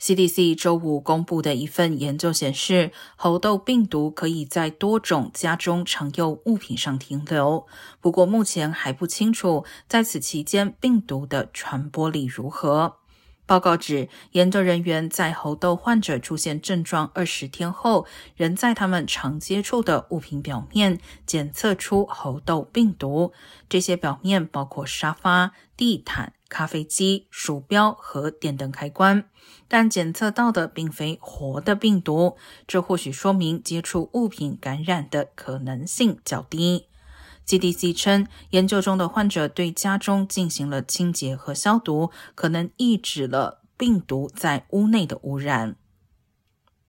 CDC 周五公布的一份研究显示，猴痘病毒可以在多种家中常用物品上停留。不过，目前还不清楚在此期间病毒的传播力如何。报告指，研究人员在猴痘患者出现症状二十天后，仍在他们常接触的物品表面检测出猴痘病毒。这些表面包括沙发、地毯、咖啡机、鼠标和电灯开关，但检测到的并非活的病毒。这或许说明接触物品感染的可能性较低。CDC 称，研究中的患者对家中进行了清洁和消毒，可能抑制了病毒在屋内的污染。